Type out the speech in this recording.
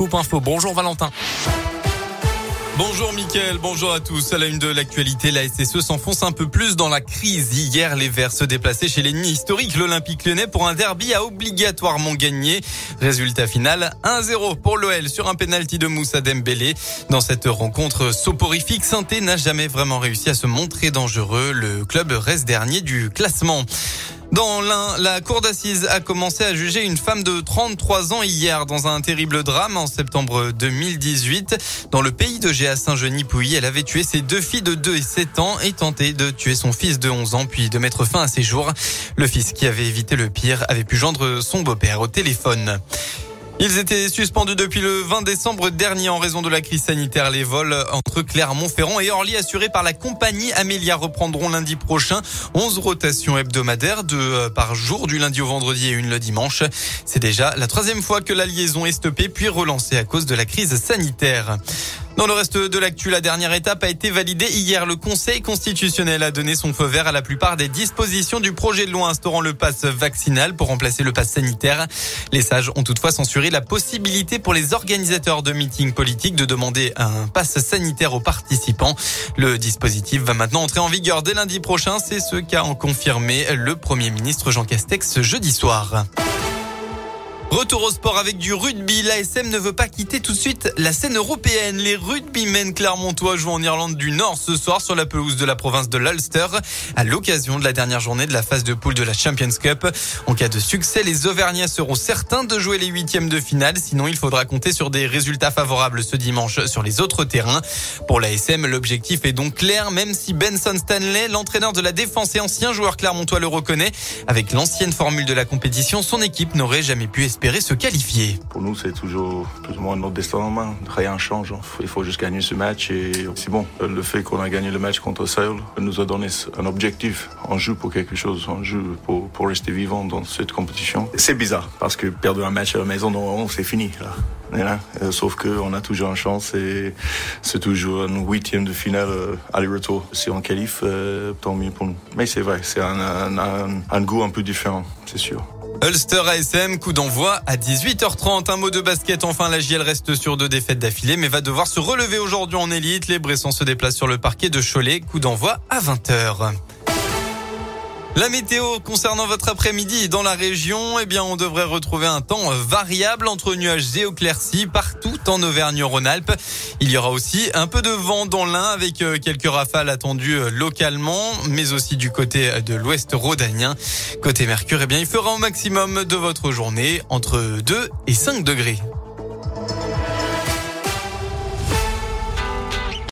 Bonjour Valentin. Bonjour Mickaël, bonjour à tous. À la une de l'actualité, la SSE s'enfonce un peu plus dans la crise. Hier, les Verts se déplaçaient chez l'ennemi historique, l'Olympique lyonnais, pour un derby à obligatoirement gagner. Résultat final, 1-0 pour l'OL sur un penalty de Moussa Dembélé. Dans cette rencontre soporifique, saint n'a jamais vraiment réussi à se montrer dangereux. Le club reste dernier du classement. Dans l'un, la cour d'assises a commencé à juger une femme de 33 ans hier dans un terrible drame en septembre 2018. Dans le pays de Géa Saint-Genis-Pouilly, elle avait tué ses deux filles de 2 et 7 ans et tenté de tuer son fils de 11 ans puis de mettre fin à ses jours. Le fils qui avait évité le pire avait pu joindre son beau-père au téléphone. Ils étaient suspendus depuis le 20 décembre dernier en raison de la crise sanitaire. Les vols entre Clermont-Ferrand et Orly assurés par la compagnie Amélia reprendront lundi prochain. 11 rotations hebdomadaires, deux euh, par jour du lundi au vendredi et une le dimanche. C'est déjà la troisième fois que la liaison est stoppée puis relancée à cause de la crise sanitaire. Dans le reste de l'actu, la dernière étape a été validée hier. Le Conseil constitutionnel a donné son feu vert à la plupart des dispositions du projet de loi instaurant le pass vaccinal pour remplacer le pass sanitaire. Les sages ont toutefois censuré la possibilité pour les organisateurs de meetings politiques de demander un pass sanitaire aux participants. Le dispositif va maintenant entrer en vigueur dès lundi prochain. C'est ce qu'a confirmé le Premier ministre Jean Castex jeudi soir. Retour au sport avec du rugby. L'ASM ne veut pas quitter tout de suite la scène européenne. Les rugbymen clermontois jouent en Irlande du Nord ce soir sur la pelouse de la province de l'Ulster à l'occasion de la dernière journée de la phase de poule de la Champions Cup. En cas de succès, les Auvergnats seront certains de jouer les huitièmes de finale. Sinon, il faudra compter sur des résultats favorables ce dimanche sur les autres terrains. Pour l'ASM, l'objectif est donc clair, même si Benson Stanley, l'entraîneur de la défense et ancien joueur clermontois le reconnaît. Avec l'ancienne formule de la compétition, son équipe n'aurait jamais pu espérer Pour nous, c'est toujours plus ou moins notre destin en main. Rien ne change. Il faut juste gagner ce match et c'est bon. Le fait qu'on a gagné le match contre Seoul nous a donné un objectif. On joue pour quelque chose. On joue pour, pour rester vivant dans cette compétition. C'est bizarre parce que perdre un match à la maison, c'est fini. Là. Euh, sauf qu'on a toujours une chance et c'est toujours un huitième de finale euh, aller-retour. Si on qualifie, euh, tant mieux pour nous. Mais c'est vrai, c'est un, un, un goût un peu différent, c'est sûr. Ulster ASM, coup d'envoi à 18h30. Un mot de basket. Enfin, la JL reste sur deux défaites d'affilée, mais va devoir se relever aujourd'hui en élite. Les Bressons se déplacent sur le parquet de Cholet. Coup d'envoi à 20h. La météo concernant votre après-midi dans la région, eh bien, on devrait retrouver un temps variable entre nuages et éclaircies partout en Auvergne-Rhône-Alpes. Il y aura aussi un peu de vent dans l'Ain avec euh, quelques rafales attendues euh, localement, mais aussi du côté de l'ouest rhodanien. Côté Mercure, eh bien, il fera au maximum de votre journée entre 2 et 5 degrés.